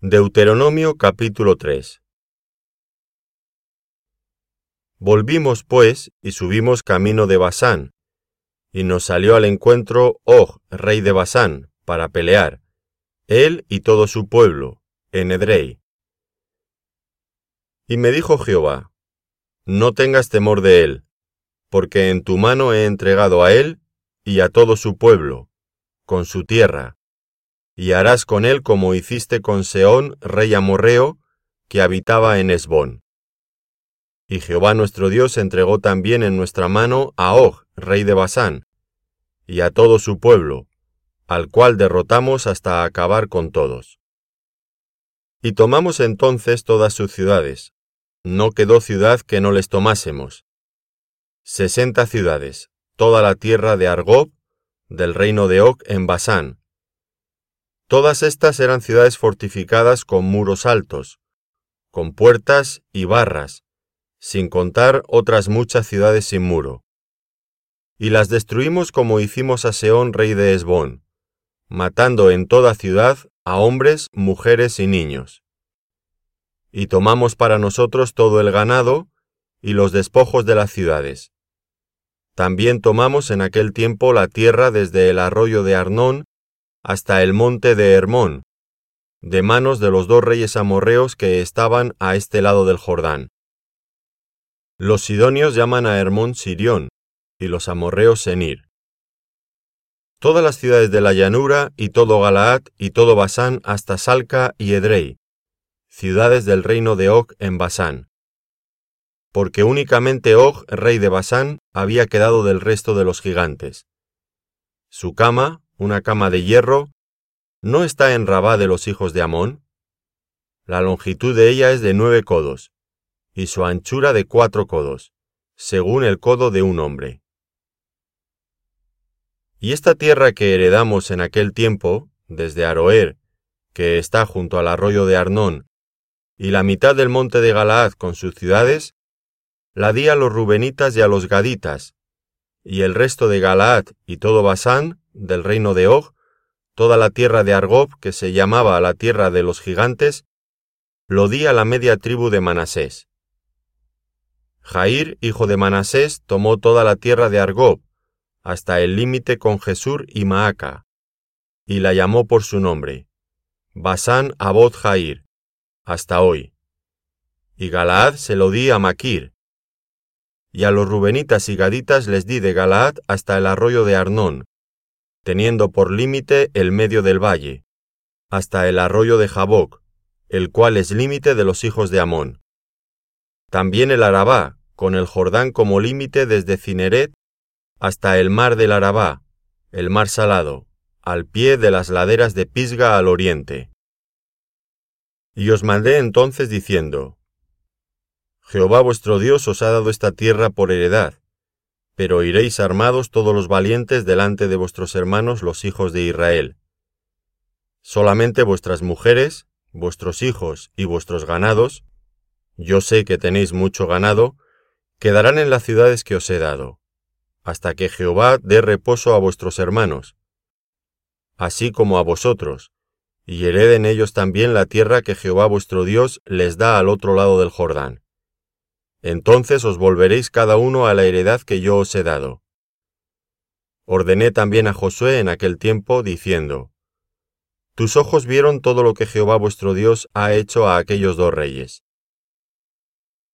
Deuteronomio capítulo 3 Volvimos pues y subimos camino de Basán, y nos salió al encuentro Og, rey de Basán, para pelear, él y todo su pueblo, en Edrei. Y me dijo Jehová, No tengas temor de él, porque en tu mano he entregado a él y a todo su pueblo, con su tierra, y harás con él como hiciste con Seón, rey amorreo, que habitaba en Esbón. Y Jehová nuestro Dios entregó también en nuestra mano a Og, rey de Basán, y a todo su pueblo, al cual derrotamos hasta acabar con todos. Y tomamos entonces todas sus ciudades. No quedó ciudad que no les tomásemos. Sesenta ciudades, toda la tierra de Argob, del reino de Og en Basán, Todas estas eran ciudades fortificadas con muros altos, con puertas y barras, sin contar otras muchas ciudades sin muro. Y las destruimos como hicimos a Seón, rey de Esbón, matando en toda ciudad a hombres, mujeres y niños. Y tomamos para nosotros todo el ganado y los despojos de las ciudades. También tomamos en aquel tiempo la tierra desde el arroyo de Arnón hasta el monte de Hermón, de manos de los dos reyes amorreos que estaban a este lado del Jordán. Los sidonios llaman a Hermón Sirión, y los amorreos Senir. Todas las ciudades de la llanura, y todo Galaad, y todo Basán, hasta Salca y Edrei, ciudades del reino de Og en Basán. Porque únicamente Og, rey de Basán, había quedado del resto de los gigantes. Su cama, una cama de hierro, ¿no está en Rabá de los hijos de Amón? La longitud de ella es de nueve codos, y su anchura de cuatro codos, según el codo de un hombre. Y esta tierra que heredamos en aquel tiempo, desde Aroer, que está junto al arroyo de Arnón, y la mitad del monte de Galaad con sus ciudades, la di a los rubenitas y a los gaditas, y el resto de Galaad y todo Basán del reino de Og, toda la tierra de Argob, que se llamaba la tierra de los gigantes, lo di a la media tribu de Manasés. Jair, hijo de Manasés, tomó toda la tierra de Argob, hasta el límite con Jesur y Maaca, y la llamó por su nombre, Basán Abod Jair, hasta hoy. Y Galaad se lo di a Maquir. Y a los rubenitas y gaditas les di de Galaad hasta el arroyo de Arnón, teniendo por límite el medio del valle, hasta el arroyo de Jaboc, el cual es límite de los hijos de Amón. También el Arabá, con el Jordán como límite desde Cineret hasta el mar del Arabá, el mar salado, al pie de las laderas de Pisga al oriente. Y os mandé entonces diciendo, Jehová vuestro Dios os ha dado esta tierra por heredad, pero iréis armados todos los valientes delante de vuestros hermanos los hijos de Israel. Solamente vuestras mujeres, vuestros hijos y vuestros ganados, yo sé que tenéis mucho ganado, quedarán en las ciudades que os he dado, hasta que Jehová dé reposo a vuestros hermanos, así como a vosotros, y hereden ellos también la tierra que Jehová vuestro Dios les da al otro lado del Jordán. Entonces os volveréis cada uno a la heredad que yo os he dado. Ordené también a Josué en aquel tiempo, diciendo, Tus ojos vieron todo lo que Jehová vuestro Dios ha hecho a aquellos dos reyes.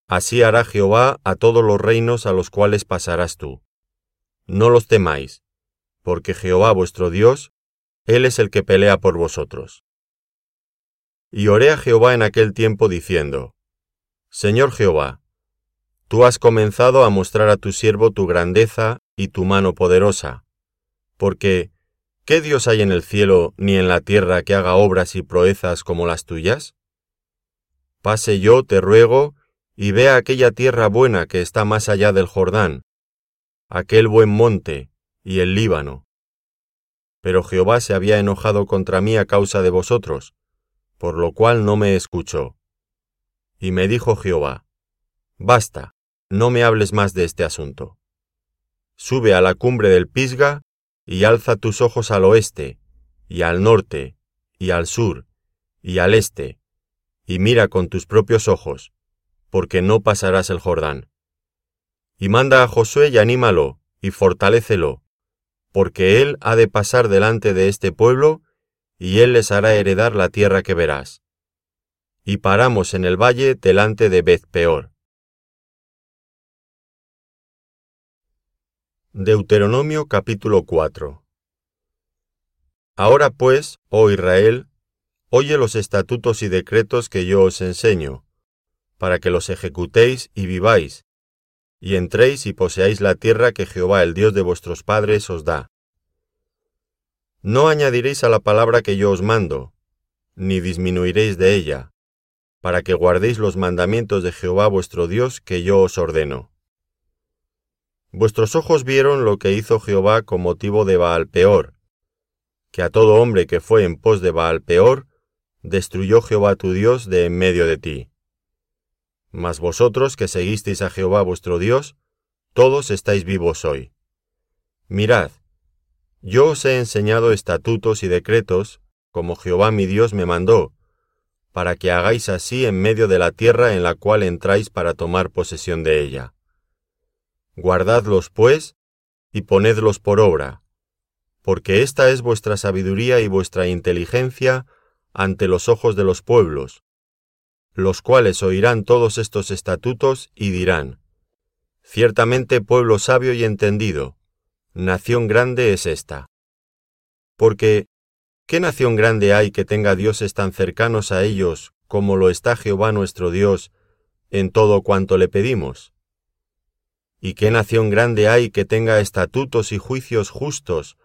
Así hará Jehová a todos los reinos a los cuales pasarás tú. No los temáis, porque Jehová vuestro Dios, Él es el que pelea por vosotros. Y oré a Jehová en aquel tiempo diciendo, Señor Jehová, Tú has comenzado a mostrar a tu siervo tu grandeza y tu mano poderosa, porque ¿qué Dios hay en el cielo ni en la tierra que haga obras y proezas como las tuyas? Pase yo, te ruego, y vea aquella tierra buena que está más allá del Jordán, aquel buen monte y el Líbano. Pero Jehová se había enojado contra mí a causa de vosotros, por lo cual no me escuchó. Y me dijo Jehová, Basta, no me hables más de este asunto. Sube a la cumbre del Pisga y alza tus ojos al oeste, y al norte, y al sur, y al este, y mira con tus propios ojos, porque no pasarás el Jordán. Y manda a Josué y anímalo, y fortalécelo, porque él ha de pasar delante de este pueblo, y él les hará heredar la tierra que verás. Y paramos en el valle delante de Beth-peor. Deuteronomio capítulo 4 Ahora pues, oh Israel, oye los estatutos y decretos que yo os enseño, para que los ejecutéis y viváis, y entréis y poseáis la tierra que Jehová el Dios de vuestros padres os da. No añadiréis a la palabra que yo os mando, ni disminuiréis de ella, para que guardéis los mandamientos de Jehová vuestro Dios que yo os ordeno. Vuestros ojos vieron lo que hizo Jehová con motivo de Baal peor, que a todo hombre que fue en pos de Baal peor, destruyó Jehová tu Dios de en medio de ti. Mas vosotros que seguisteis a Jehová vuestro Dios, todos estáis vivos hoy. Mirad, yo os he enseñado estatutos y decretos, como Jehová mi Dios me mandó, para que hagáis así en medio de la tierra en la cual entráis para tomar posesión de ella. Guardadlos, pues, y ponedlos por obra, porque esta es vuestra sabiduría y vuestra inteligencia ante los ojos de los pueblos, los cuales oirán todos estos estatutos y dirán, Ciertamente pueblo sabio y entendido, nación grande es esta. Porque, ¿qué nación grande hay que tenga dioses tan cercanos a ellos como lo está Jehová nuestro Dios en todo cuanto le pedimos? ¿Y qué nación grande hay que tenga estatutos y juicios justos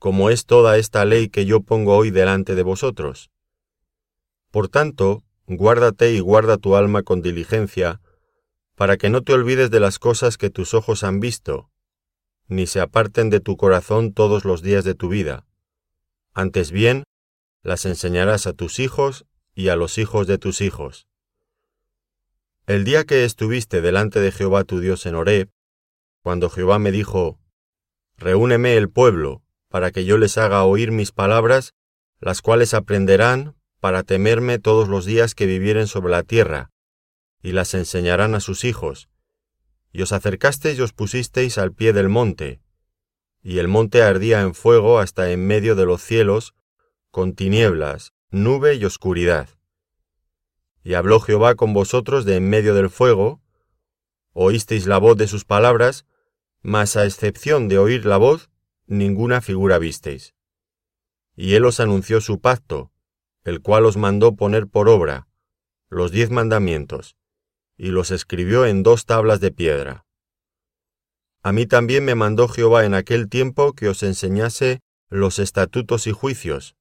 como es toda esta ley que yo pongo hoy delante de vosotros. Por tanto, guárdate y guarda tu alma con diligencia, para que no te olvides de las cosas que tus ojos han visto, ni se aparten de tu corazón todos los días de tu vida. Antes bien, las enseñarás a tus hijos y a los hijos de tus hijos. El día que estuviste delante de Jehová tu Dios en Horeb, cuando Jehová me dijo, Reúneme el pueblo, para que yo les haga oír mis palabras, las cuales aprenderán para temerme todos los días que vivieren sobre la tierra, y las enseñarán a sus hijos. Y os acercasteis y os pusisteis al pie del monte, y el monte ardía en fuego hasta en medio de los cielos, con tinieblas, nube y oscuridad. Y habló Jehová con vosotros de en medio del fuego, oísteis la voz de sus palabras, mas a excepción de oír la voz, ninguna figura visteis. Y él os anunció su pacto, el cual os mandó poner por obra, los diez mandamientos, y los escribió en dos tablas de piedra. A mí también me mandó Jehová en aquel tiempo que os enseñase los estatutos y juicios,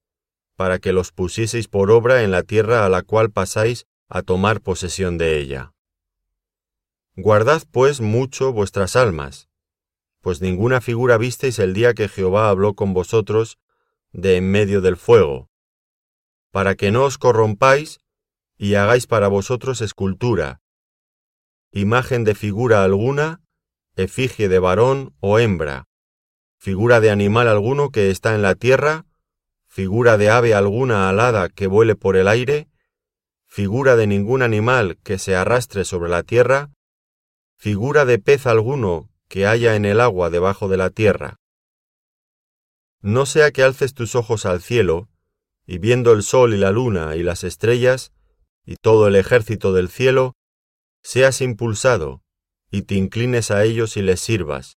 para que los pusieseis por obra en la tierra a la cual pasáis a tomar posesión de ella. Guardad pues mucho vuestras almas, pues ninguna figura visteis el día que Jehová habló con vosotros de en medio del fuego, para que no os corrompáis y hagáis para vosotros escultura, imagen de figura alguna, efigie de varón o hembra, figura de animal alguno que está en la tierra, figura de ave alguna alada que vuele por el aire, figura de ningún animal que se arrastre sobre la tierra, figura de pez alguno que haya en el agua debajo de la tierra. No sea que alces tus ojos al cielo, y viendo el sol y la luna y las estrellas, y todo el ejército del cielo, seas impulsado, y te inclines a ellos y les sirvas,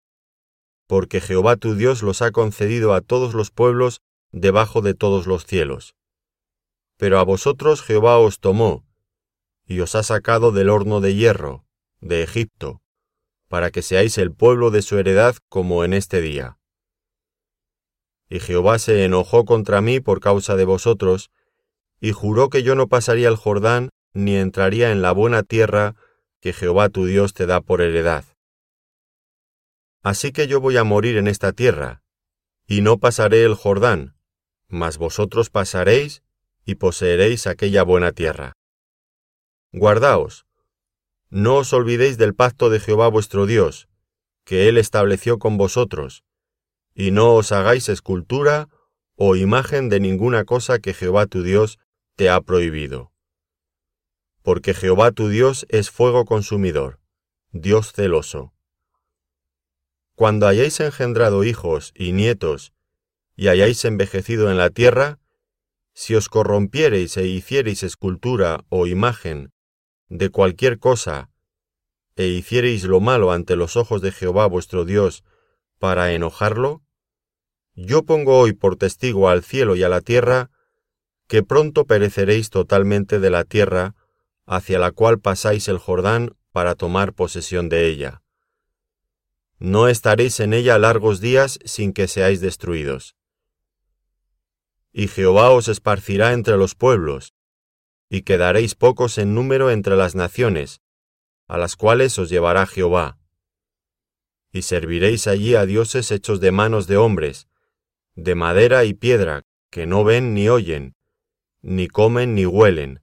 porque Jehová tu Dios los ha concedido a todos los pueblos debajo de todos los cielos. Pero a vosotros Jehová os tomó, y os ha sacado del horno de hierro, de Egipto, para que seáis el pueblo de su heredad como en este día. Y Jehová se enojó contra mí por causa de vosotros, y juró que yo no pasaría el Jordán ni entraría en la buena tierra que Jehová tu Dios te da por heredad. Así que yo voy a morir en esta tierra, y no pasaré el Jordán, mas vosotros pasaréis y poseeréis aquella buena tierra. Guardaos, no os olvidéis del pacto de Jehová vuestro Dios, que él estableció con vosotros, y no os hagáis escultura o imagen de ninguna cosa que Jehová tu Dios te ha prohibido. Porque Jehová tu Dios es fuego consumidor, Dios celoso. Cuando hayáis engendrado hijos y nietos, y hayáis envejecido en la tierra, si os corrompiereis e hiciereis escultura o imagen de cualquier cosa, e hiciereis lo malo ante los ojos de Jehová vuestro Dios para enojarlo, yo pongo hoy por testigo al cielo y a la tierra, que pronto pereceréis totalmente de la tierra hacia la cual pasáis el Jordán para tomar posesión de ella. No estaréis en ella largos días sin que seáis destruidos y Jehová os esparcirá entre los pueblos, y quedaréis pocos en número entre las naciones, a las cuales os llevará Jehová. Y serviréis allí a dioses hechos de manos de hombres, de madera y piedra, que no ven ni oyen, ni comen ni huelen.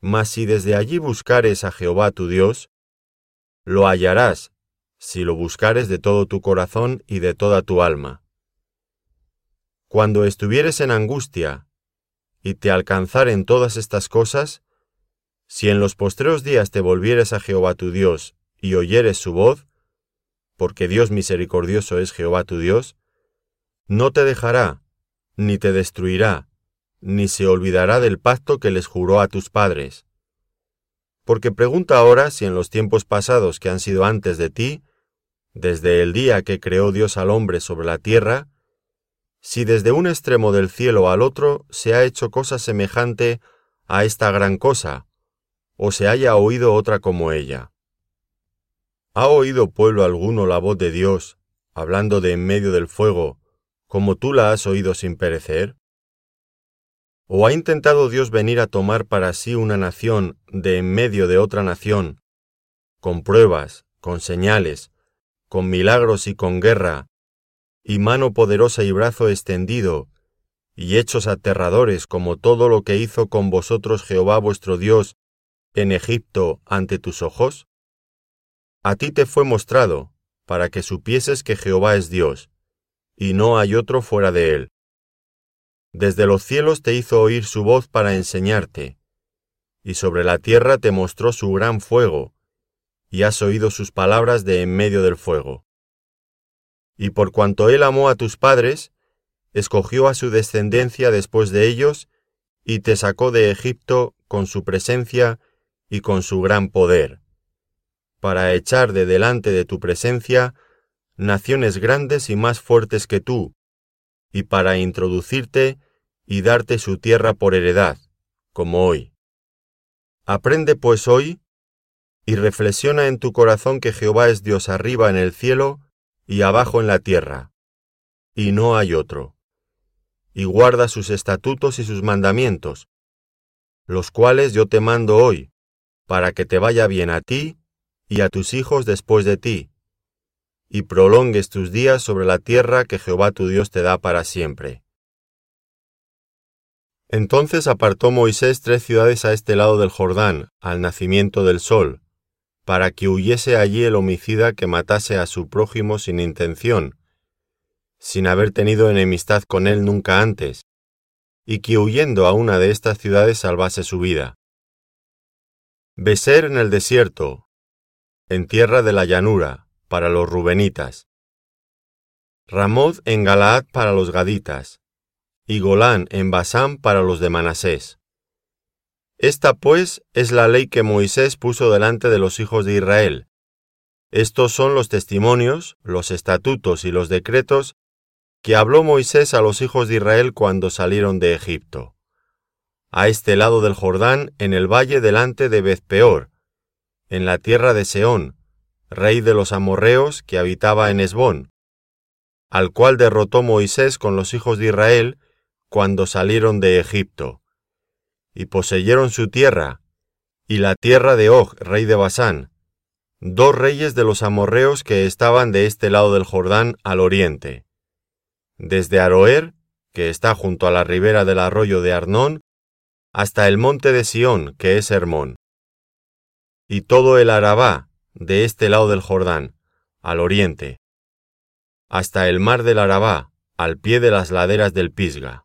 Mas si desde allí buscares a Jehová tu Dios, lo hallarás, si lo buscares de todo tu corazón y de toda tu alma. Cuando estuvieres en angustia y te alcanzaren todas estas cosas, si en los postreros días te volvieres a Jehová tu Dios y oyeres su voz, porque Dios misericordioso es Jehová tu Dios, no te dejará, ni te destruirá, ni se olvidará del pacto que les juró a tus padres. Porque pregunta ahora si en los tiempos pasados que han sido antes de ti, desde el día que creó Dios al hombre sobre la tierra, si desde un extremo del cielo al otro se ha hecho cosa semejante a esta gran cosa, o se haya oído otra como ella. ¿Ha oído pueblo alguno la voz de Dios, hablando de en medio del fuego, como tú la has oído sin perecer? ¿O ha intentado Dios venir a tomar para sí una nación de en medio de otra nación, con pruebas, con señales, con milagros y con guerra, y mano poderosa y brazo extendido, y hechos aterradores como todo lo que hizo con vosotros Jehová vuestro Dios en Egipto ante tus ojos? A ti te fue mostrado, para que supieses que Jehová es Dios, y no hay otro fuera de él. Desde los cielos te hizo oír su voz para enseñarte, y sobre la tierra te mostró su gran fuego, y has oído sus palabras de en medio del fuego. Y por cuanto él amó a tus padres, escogió a su descendencia después de ellos, y te sacó de Egipto con su presencia y con su gran poder, para echar de delante de tu presencia naciones grandes y más fuertes que tú, y para introducirte y darte su tierra por heredad, como hoy. Aprende pues hoy, y reflexiona en tu corazón que Jehová es Dios arriba en el cielo y abajo en la tierra, y no hay otro. Y guarda sus estatutos y sus mandamientos, los cuales yo te mando hoy, para que te vaya bien a ti y a tus hijos después de ti, y prolongues tus días sobre la tierra que Jehová tu Dios te da para siempre. Entonces apartó Moisés tres ciudades a este lado del Jordán, al nacimiento del sol, para que huyese allí el homicida que matase a su prójimo sin intención, sin haber tenido enemistad con él nunca antes, y que huyendo a una de estas ciudades salvase su vida. Beser en el desierto, en tierra de la llanura, para los rubenitas. Ramoth en Galaad para los gaditas, y Golán en Basán para los de Manasés. Esta pues es la ley que Moisés puso delante de los hijos de Israel. Estos son los testimonios, los estatutos y los decretos que habló Moisés a los hijos de Israel cuando salieron de Egipto. A este lado del Jordán, en el valle delante de Bezpeor, en la tierra de Seón, rey de los amorreos que habitaba en Esbón, al cual derrotó Moisés con los hijos de Israel cuando salieron de Egipto y poseyeron su tierra, y la tierra de Og, rey de Basán, dos reyes de los amorreos que estaban de este lado del Jordán al oriente, desde Aroer, que está junto a la ribera del arroyo de Arnón, hasta el monte de Sión, que es Hermón, y todo el Arabá, de este lado del Jordán, al oriente, hasta el mar del Arabá, al pie de las laderas del Pisga.